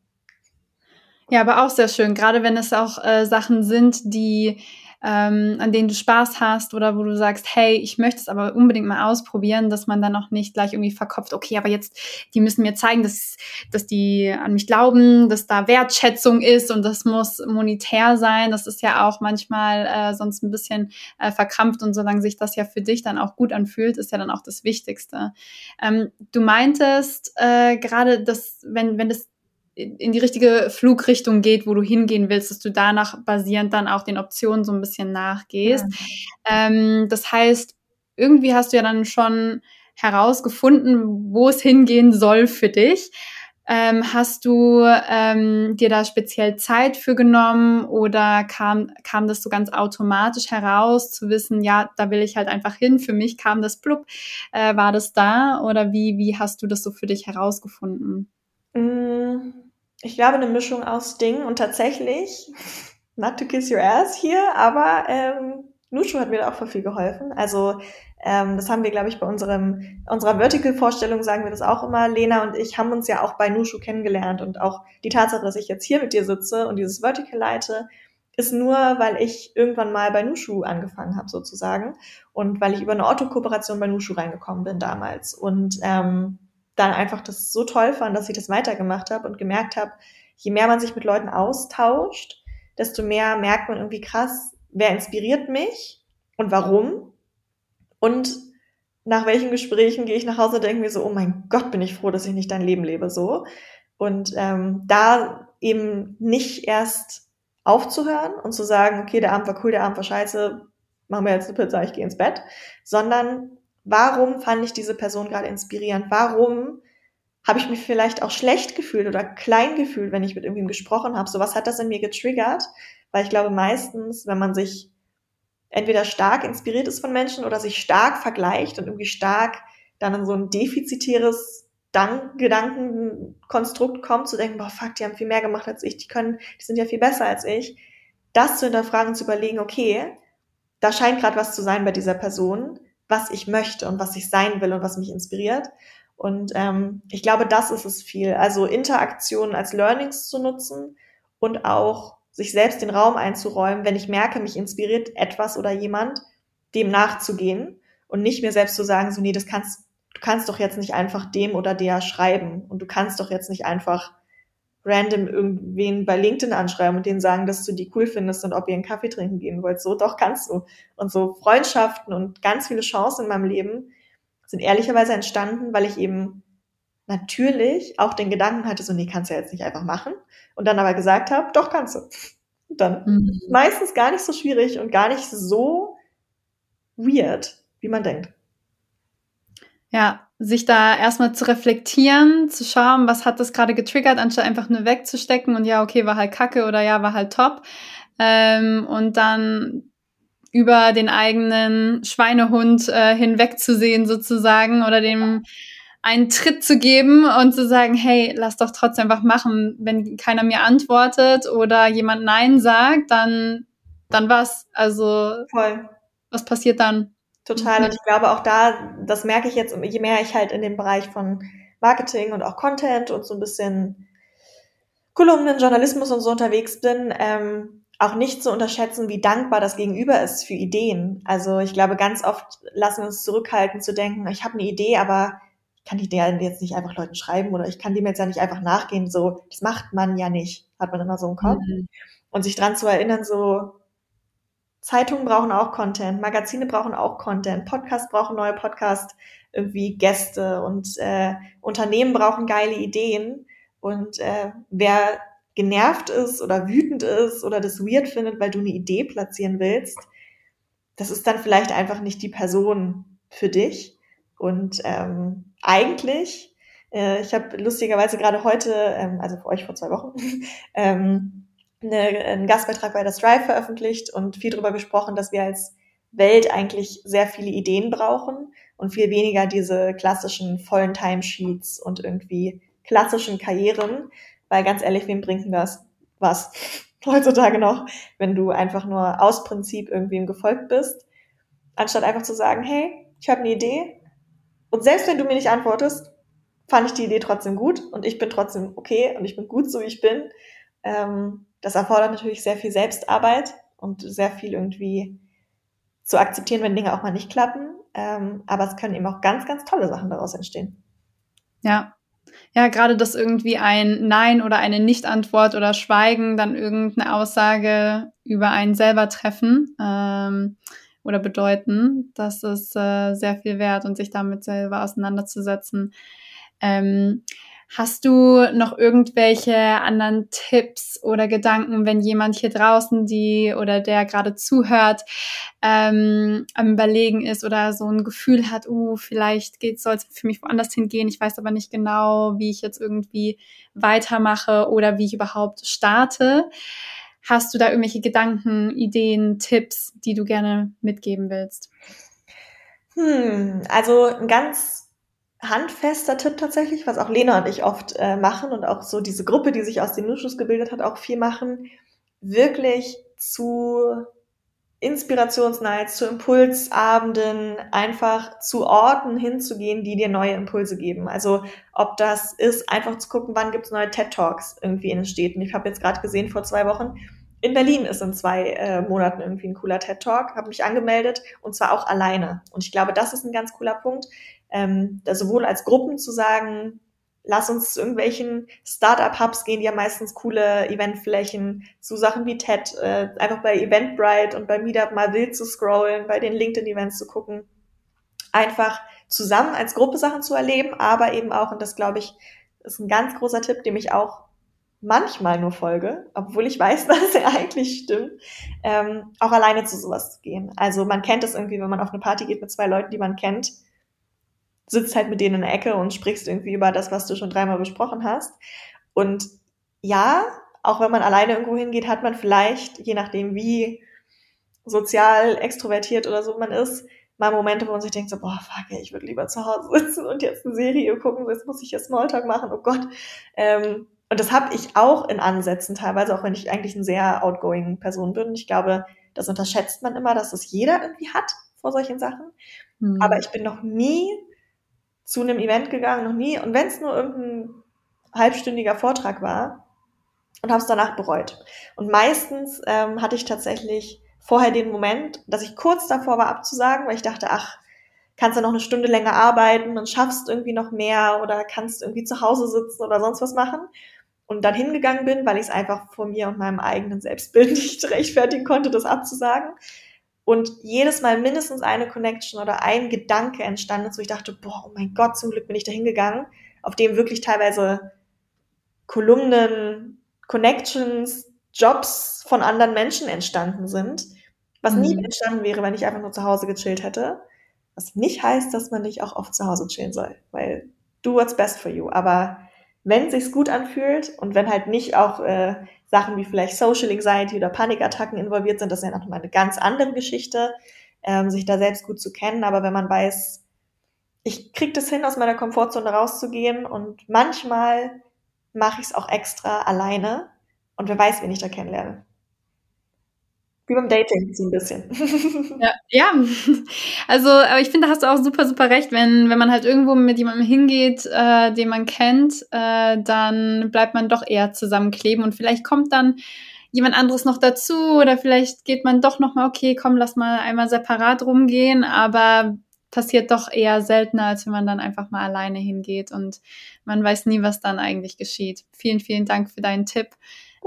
Ja, aber auch sehr schön, gerade wenn es auch äh, Sachen sind, die ähm, an denen du Spaß hast oder wo du sagst, hey, ich möchte es aber unbedingt mal ausprobieren, dass man dann auch nicht gleich irgendwie verkopft, okay, aber jetzt, die müssen mir zeigen, dass, dass die an mich glauben, dass da Wertschätzung ist und das muss monetär sein. Das ist ja auch manchmal äh, sonst ein bisschen äh, verkrampft und solange sich das ja für dich dann auch gut anfühlt, ist ja dann auch das Wichtigste. Ähm, du meintest äh, gerade, dass wenn, wenn das in die richtige Flugrichtung geht, wo du hingehen willst, dass du danach basierend dann auch den Optionen so ein bisschen nachgehst. Ja. Ähm, das heißt, irgendwie hast du ja dann schon herausgefunden, wo es hingehen soll für dich. Ähm, hast du ähm, dir da speziell Zeit für genommen oder kam, kam das so ganz automatisch heraus, zu wissen, ja, da will ich halt einfach hin. Für mich kam das blub. Äh, war das da oder wie, wie hast du das so für dich herausgefunden? Mm, ich glaube, eine Mischung aus Dingen und tatsächlich, not to kiss your ass hier, aber ähm, Nushu hat mir da auch voll viel geholfen. Also ähm, das haben wir, glaube ich, bei unserem unserer Vertical-Vorstellung sagen wir das auch immer. Lena und ich haben uns ja auch bei Nushu kennengelernt und auch die Tatsache, dass ich jetzt hier mit dir sitze und dieses Vertical leite, ist nur, weil ich irgendwann mal bei Nushu angefangen habe sozusagen und weil ich über eine Otto-Kooperation bei Nushu reingekommen bin damals und ähm, dann einfach das so toll fand, dass ich das weitergemacht habe und gemerkt habe, je mehr man sich mit Leuten austauscht, desto mehr merkt man irgendwie krass, wer inspiriert mich und warum. Und nach welchen Gesprächen gehe ich nach Hause und denke mir so, oh mein Gott, bin ich froh, dass ich nicht dein Leben lebe so. Und ähm, da eben nicht erst aufzuhören und zu sagen, okay, der Abend war cool, der Abend war scheiße, machen wir jetzt eine Pizza, ich gehe ins Bett, sondern warum fand ich diese Person gerade inspirierend? Warum habe ich mich vielleicht auch schlecht gefühlt oder klein gefühlt, wenn ich mit irgendjemandem gesprochen habe? So was hat das in mir getriggert? Weil ich glaube meistens, wenn man sich entweder stark inspiriert ist von Menschen oder sich stark vergleicht und irgendwie stark dann in so ein defizitäres Gedankenkonstrukt kommt, zu denken, boah, fuck, die haben viel mehr gemacht als ich, die können, die sind ja viel besser als ich, das zu hinterfragen, zu überlegen, okay, da scheint gerade was zu sein bei dieser Person was ich möchte und was ich sein will und was mich inspiriert. Und ähm, ich glaube, das ist es viel. Also Interaktionen als Learnings zu nutzen und auch sich selbst den Raum einzuräumen, wenn ich merke, mich inspiriert etwas oder jemand, dem nachzugehen und nicht mir selbst zu sagen, so nee, das kannst, du kannst doch jetzt nicht einfach dem oder der schreiben und du kannst doch jetzt nicht einfach random irgendwen bei LinkedIn anschreiben und denen sagen, dass du die cool findest und ob ihr einen Kaffee trinken gehen wollt. So, doch kannst du. Und so Freundschaften und ganz viele Chancen in meinem Leben sind ehrlicherweise entstanden, weil ich eben natürlich auch den Gedanken hatte, so, nee, kannst du ja jetzt nicht einfach machen. Und dann aber gesagt habe, doch kannst du. Und (laughs) dann mhm. meistens gar nicht so schwierig und gar nicht so weird, wie man denkt. Ja, sich da erstmal zu reflektieren, zu schauen, was hat das gerade getriggert, anstatt einfach nur wegzustecken und ja, okay, war halt kacke oder ja, war halt top. Ähm, und dann über den eigenen Schweinehund äh, hinwegzusehen sozusagen oder dem einen Tritt zu geben und zu sagen, hey, lass doch trotzdem einfach machen. Wenn keiner mir antwortet oder jemand Nein sagt, dann, dann was? Also, Voll. was passiert dann? Total. Und ich glaube auch da, das merke ich jetzt, je mehr ich halt in dem Bereich von Marketing und auch Content und so ein bisschen Kolumnen, Journalismus und so unterwegs bin, ähm, auch nicht zu unterschätzen, wie dankbar das Gegenüber ist für Ideen. Also ich glaube, ganz oft lassen wir uns zurückhalten zu denken, ich habe eine Idee, aber ich kann die Idee jetzt nicht einfach Leuten schreiben oder ich kann dem jetzt ja nicht einfach nachgehen. So, das macht man ja nicht, hat man immer so im Kopf. Mhm. Und sich dran zu erinnern, so Zeitungen brauchen auch Content, Magazine brauchen auch Content, Podcasts brauchen neue Podcast, irgendwie Gäste und äh, Unternehmen brauchen geile Ideen. Und äh, wer genervt ist oder wütend ist oder das weird findet, weil du eine Idee platzieren willst, das ist dann vielleicht einfach nicht die Person für dich. Und ähm, eigentlich, äh, ich habe lustigerweise gerade heute, ähm, also für euch vor zwei Wochen, (laughs) ähm, eine, einen Gastbeitrag bei der Strive veröffentlicht und viel darüber gesprochen, dass wir als Welt eigentlich sehr viele Ideen brauchen und viel weniger diese klassischen vollen Timesheets und irgendwie klassischen Karrieren, weil ganz ehrlich, wem bringt denn das was (laughs) heutzutage noch, wenn du einfach nur aus Prinzip irgendwie im gefolgt bist, anstatt einfach zu sagen, hey, ich habe eine Idee. Und selbst wenn du mir nicht antwortest, fand ich die Idee trotzdem gut und ich bin trotzdem okay und ich bin gut so wie ich bin. Ähm, das erfordert natürlich sehr viel Selbstarbeit und sehr viel irgendwie zu akzeptieren, wenn Dinge auch mal nicht klappen. Ähm, aber es können eben auch ganz, ganz tolle Sachen daraus entstehen. Ja, ja, gerade dass irgendwie ein Nein oder eine Nicht-Antwort oder Schweigen dann irgendeine Aussage über einen selber treffen ähm, oder bedeuten, das ist äh, sehr viel wert und sich damit selber auseinanderzusetzen. Ähm, Hast du noch irgendwelche anderen Tipps oder Gedanken, wenn jemand hier draußen, die oder der gerade zuhört, ähm, am Überlegen ist oder so ein Gefühl hat, uh, vielleicht soll es für mich woanders hingehen, ich weiß aber nicht genau, wie ich jetzt irgendwie weitermache oder wie ich überhaupt starte. Hast du da irgendwelche Gedanken, Ideen, Tipps, die du gerne mitgeben willst? Hm, also ein ganz handfester Tipp tatsächlich, was auch Lena und ich oft äh, machen und auch so diese Gruppe, die sich aus den Nuschus gebildet hat, auch viel machen, wirklich zu Inspirationsnights, zu Impulsabenden, einfach zu Orten hinzugehen, die dir neue Impulse geben. Also ob das ist, einfach zu gucken, wann gibt's neue TED Talks irgendwie in den Städten. Ich habe jetzt gerade gesehen, vor zwei Wochen, in Berlin ist in zwei äh, Monaten irgendwie ein cooler TED Talk, habe mich angemeldet und zwar auch alleine. Und ich glaube, das ist ein ganz cooler Punkt, ähm, da sowohl als Gruppen zu sagen, lass uns zu irgendwelchen Startup-Hubs gehen, die haben meistens coole Eventflächen, zu Sachen wie TED, äh, einfach bei Eventbrite und bei Meetup mal wild zu scrollen, bei den LinkedIn-Events zu gucken, einfach zusammen als Gruppe Sachen zu erleben, aber eben auch, und das glaube ich, ist ein ganz großer Tipp, dem ich auch manchmal nur folge, obwohl ich weiß, (laughs) dass er eigentlich stimmt, ähm, auch alleine zu sowas zu gehen. Also man kennt es irgendwie, wenn man auf eine Party geht mit zwei Leuten, die man kennt, sitzt halt mit denen in der Ecke und sprichst irgendwie über das, was du schon dreimal besprochen hast. Und ja, auch wenn man alleine irgendwo hingeht, hat man vielleicht, je nachdem wie sozial extrovertiert oder so man ist, mal Momente, wo man sich denkt so, boah, fuck, ich würde lieber zu Hause (laughs) sitzen und jetzt eine Serie gucken, jetzt muss ich hier Smalltalk machen, oh Gott. Ähm, und das habe ich auch in Ansätzen teilweise, auch wenn ich eigentlich eine sehr outgoing Person bin. Ich glaube, das unterschätzt man immer, dass das jeder irgendwie hat vor solchen Sachen. Mhm. Aber ich bin noch nie zu einem Event gegangen, noch nie. Und wenn es nur irgendein halbstündiger Vortrag war und habe es danach bereut. Und meistens ähm, hatte ich tatsächlich vorher den Moment, dass ich kurz davor war abzusagen, weil ich dachte, ach, kannst du noch eine Stunde länger arbeiten und schaffst irgendwie noch mehr oder kannst irgendwie zu Hause sitzen oder sonst was machen. Und dann hingegangen bin, weil ich es einfach vor mir und meinem eigenen Selbstbild (laughs) nicht rechtfertigen konnte, das abzusagen und jedes Mal mindestens eine Connection oder ein Gedanke entstanden ist, wo ich dachte, boah, oh mein Gott, zum Glück bin ich da hingegangen, auf dem wirklich teilweise Kolumnen, Connections, Jobs von anderen Menschen entstanden sind, was mhm. nie entstanden wäre, wenn ich einfach nur zu Hause gechillt hätte. Was nicht heißt, dass man nicht auch oft zu Hause chillen soll, weil do what's best for you. Aber wenn es sich gut anfühlt und wenn halt nicht auch äh, Sachen wie vielleicht Social Anxiety oder Panikattacken involviert sind, das ist ja nochmal eine ganz andere Geschichte, ähm, sich da selbst gut zu kennen. Aber wenn man weiß, ich krieg das hin, aus meiner Komfortzone rauszugehen und manchmal mache ich es auch extra alleine und wer weiß, wen ich da kennenlerne. Wie beim Dating, so ein bisschen. (laughs) Ja, ja. also aber ich finde, da hast du auch super, super recht. Wenn, wenn man halt irgendwo mit jemandem hingeht, äh, den man kennt, äh, dann bleibt man doch eher zusammenkleben und vielleicht kommt dann jemand anderes noch dazu oder vielleicht geht man doch noch mal, okay, komm, lass mal einmal separat rumgehen, aber passiert doch eher seltener, als wenn man dann einfach mal alleine hingeht und man weiß nie, was dann eigentlich geschieht. Vielen, vielen Dank für deinen Tipp.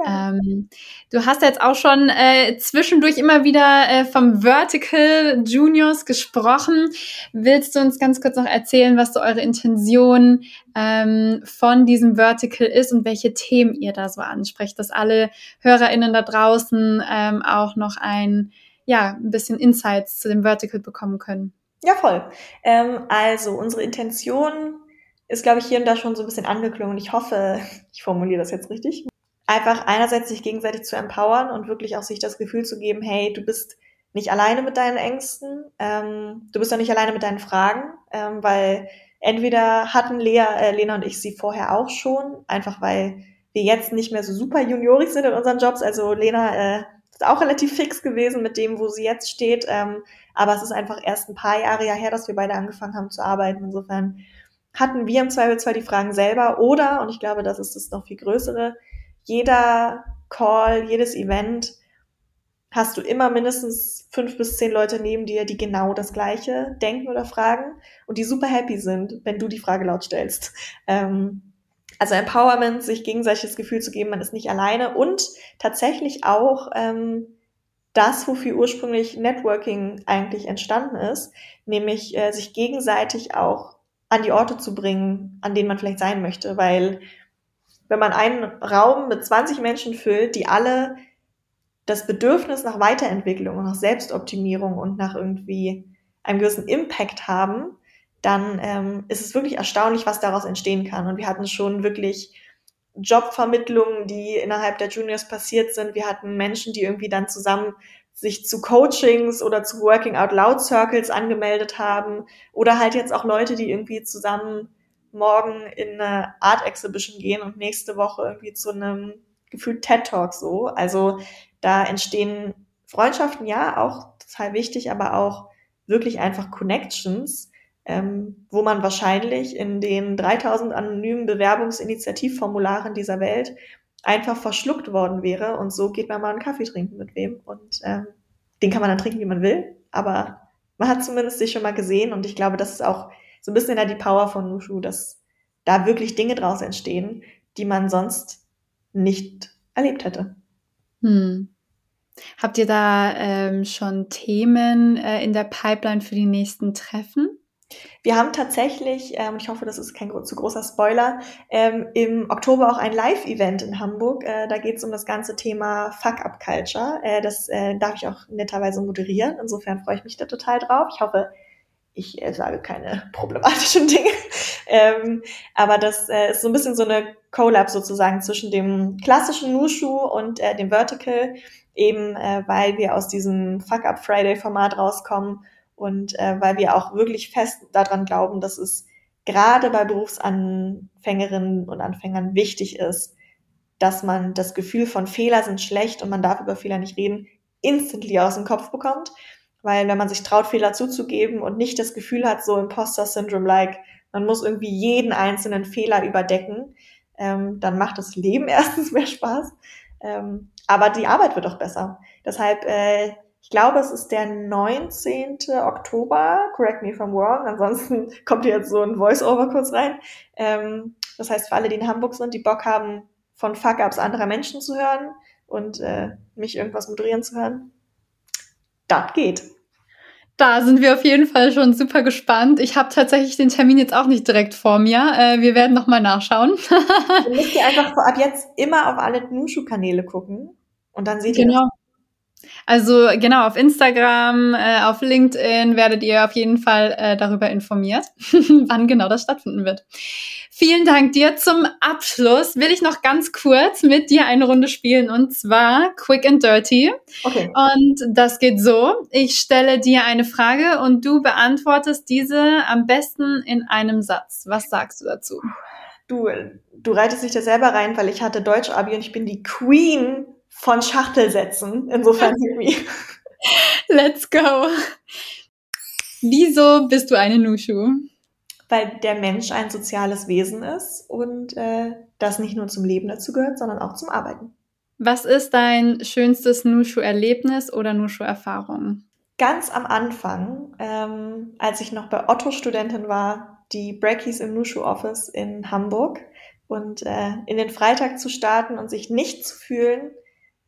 Ähm, du hast jetzt auch schon äh, zwischendurch immer wieder äh, vom Vertical Juniors gesprochen. Willst du uns ganz kurz noch erzählen, was so eure Intention ähm, von diesem Vertical ist und welche Themen ihr da so ansprecht, dass alle HörerInnen da draußen ähm, auch noch ein, ja, ein bisschen Insights zu dem Vertical bekommen können? Ja, voll. Ähm, also unsere Intention ist, glaube ich, hier und da schon so ein bisschen angeklungen. Ich hoffe, (laughs) ich formuliere das jetzt richtig einfach einerseits sich gegenseitig zu empowern und wirklich auch sich das Gefühl zu geben, hey, du bist nicht alleine mit deinen Ängsten, ähm, du bist auch nicht alleine mit deinen Fragen, ähm, weil entweder hatten Lea, äh, Lena und ich sie vorher auch schon, einfach weil wir jetzt nicht mehr so super juniorig sind in unseren Jobs. Also Lena äh, ist auch relativ (laughs) fix gewesen mit dem, wo sie jetzt steht. Ähm, aber es ist einfach erst ein paar Jahre her, dass wir beide angefangen haben zu arbeiten. Insofern hatten wir im Zweifelsfall die Fragen selber oder, und ich glaube, das ist das noch viel größere, jeder Call, jedes Event hast du immer mindestens fünf bis zehn Leute neben dir, die genau das Gleiche denken oder fragen und die super happy sind, wenn du die Frage laut stellst. Ähm, also Empowerment, sich gegenseitig das Gefühl zu geben, man ist nicht alleine und tatsächlich auch ähm, das, wofür ursprünglich Networking eigentlich entstanden ist, nämlich äh, sich gegenseitig auch an die Orte zu bringen, an denen man vielleicht sein möchte, weil wenn man einen Raum mit 20 Menschen füllt, die alle das Bedürfnis nach Weiterentwicklung und nach Selbstoptimierung und nach irgendwie einem gewissen Impact haben, dann ähm, ist es wirklich erstaunlich, was daraus entstehen kann. Und wir hatten schon wirklich Jobvermittlungen, die innerhalb der Juniors passiert sind. Wir hatten Menschen, die irgendwie dann zusammen sich zu Coachings oder zu Working Out Loud Circles angemeldet haben. Oder halt jetzt auch Leute, die irgendwie zusammen morgen in eine Art Exhibition gehen und nächste Woche irgendwie zu einem gefühlt TED Talk so. Also da entstehen Freundschaften, ja, auch total wichtig, aber auch wirklich einfach Connections, ähm, wo man wahrscheinlich in den 3000 anonymen Bewerbungsinitiativformularen dieser Welt einfach verschluckt worden wäre und so geht man mal einen Kaffee trinken mit wem und ähm, den kann man dann trinken, wie man will, aber man hat zumindest sich schon mal gesehen und ich glaube, das ist auch so ein bisschen da die Power von Nushu, dass da wirklich Dinge draus entstehen, die man sonst nicht erlebt hätte. Hm. Habt ihr da ähm, schon Themen äh, in der Pipeline für die nächsten Treffen? Wir haben tatsächlich, ähm, ich hoffe, das ist kein zu großer Spoiler, ähm, im Oktober auch ein Live-Event in Hamburg. Äh, da geht es um das ganze Thema Fuck-Up-Culture. Äh, das äh, darf ich auch netterweise moderieren. Insofern freue ich mich da total drauf. Ich hoffe, ich äh, sage keine (laughs) problematischen Dinge. ähm, aber das äh, ist so ein bisschen so eine Collab sozusagen zwischen dem klassischen Nushu und äh, dem Vertical, eben äh, weil wir aus diesem Fuck-Up Friday-Format rauskommen und äh, weil wir auch wirklich fest daran glauben, dass es gerade bei Berufsanfängerinnen und Anfängern wichtig ist, dass man das Gefühl von Fehler sind schlecht und man darf über Fehler nicht reden, instantly aus dem Kopf bekommt weil wenn man sich traut, Fehler zuzugeben und nicht das Gefühl hat, so Imposter-Syndrome-like, man muss irgendwie jeden einzelnen Fehler überdecken, ähm, dann macht das Leben (laughs) erstens mehr Spaß. Ähm, aber die Arbeit wird auch besser. Deshalb, äh, ich glaube, es ist der 19. Oktober, correct me if I'm wrong, ansonsten (laughs) kommt hier jetzt so ein Voice-Over kurz rein. Ähm, das heißt, für alle, die in Hamburg sind, die Bock haben, von Fuck-Ups anderer Menschen zu hören und äh, mich irgendwas moderieren zu hören, das geht. Da sind wir auf jeden Fall schon super gespannt. Ich habe tatsächlich den Termin jetzt auch nicht direkt vor mir. Äh, wir werden nochmal nachschauen. Ihr müsst ihr (laughs) einfach ab jetzt immer auf alle Nushu-Kanäle gucken und dann seht ihr genau. Also genau, auf Instagram, äh, auf LinkedIn werdet ihr auf jeden Fall äh, darüber informiert, (laughs) wann genau das stattfinden wird. Vielen Dank dir. Zum Abschluss will ich noch ganz kurz mit dir eine Runde spielen und zwar Quick and Dirty. Okay. Und das geht so. Ich stelle dir eine Frage und du beantwortest diese am besten in einem Satz. Was sagst du dazu? Du, du reitest dich da selber rein, weil ich hatte Deutsch-Abi und ich bin die Queen von Schachtelsätzen. Insofern irgendwie. (laughs) Let's go. Wieso bist du eine Nushu? Weil der Mensch ein soziales Wesen ist und äh, das nicht nur zum Leben dazu gehört, sondern auch zum Arbeiten. Was ist dein schönstes Nushu-Erlebnis oder Nushu-Erfahrung? Ganz am Anfang, ähm, als ich noch bei Otto Studentin war, die Breakies im Nushu Office in Hamburg und äh, in den Freitag zu starten und sich nicht zu fühlen,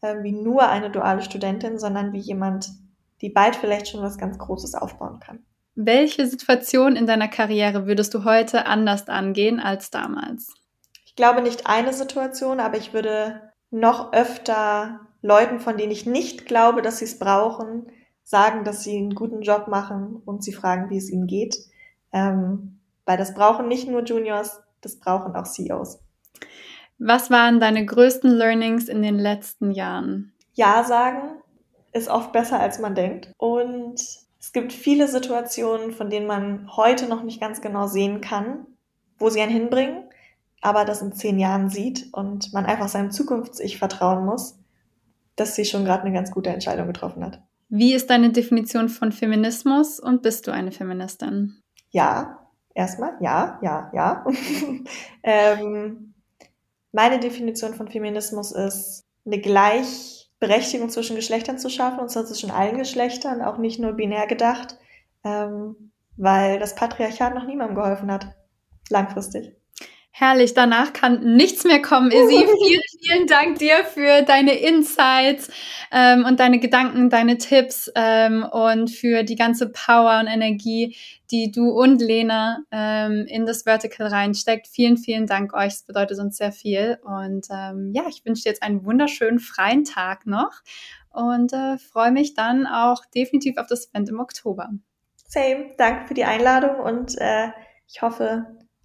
äh, wie nur eine duale Studentin, sondern wie jemand, die bald vielleicht schon was ganz Großes aufbauen kann. Welche Situation in deiner Karriere würdest du heute anders angehen als damals? Ich glaube nicht eine Situation, aber ich würde noch öfter Leuten, von denen ich nicht glaube, dass sie es brauchen, sagen, dass sie einen guten Job machen und sie fragen, wie es ihnen geht. Ähm, weil das brauchen nicht nur Juniors, das brauchen auch CEOs. Was waren deine größten Learnings in den letzten Jahren? Ja sagen ist oft besser, als man denkt. Und es gibt viele Situationen, von denen man heute noch nicht ganz genau sehen kann, wo sie einen hinbringen, aber das in zehn Jahren sieht und man einfach seinem Zukunfts-Ich vertrauen muss, dass sie schon gerade eine ganz gute Entscheidung getroffen hat. Wie ist deine Definition von Feminismus und bist du eine Feministin? Ja, erstmal, ja, ja, ja. (laughs) ähm, meine Definition von Feminismus ist, eine Gleichberechtigung zwischen Geschlechtern zu schaffen, und zwar zwischen allen Geschlechtern, auch nicht nur binär gedacht, ähm, weil das Patriarchat noch niemandem geholfen hat, langfristig. Herrlich, danach kann nichts mehr kommen, Izzy. (laughs) vielen, vielen Dank dir für deine Insights ähm, und deine Gedanken, deine Tipps ähm, und für die ganze Power und Energie, die du und Lena ähm, in das Vertical reinsteckt. Vielen, vielen Dank euch. Es bedeutet uns sehr viel. Und ähm, ja, ich wünsche dir jetzt einen wunderschönen freien Tag noch und äh, freue mich dann auch definitiv auf das Event im Oktober. Same. Danke für die Einladung und äh, ich hoffe,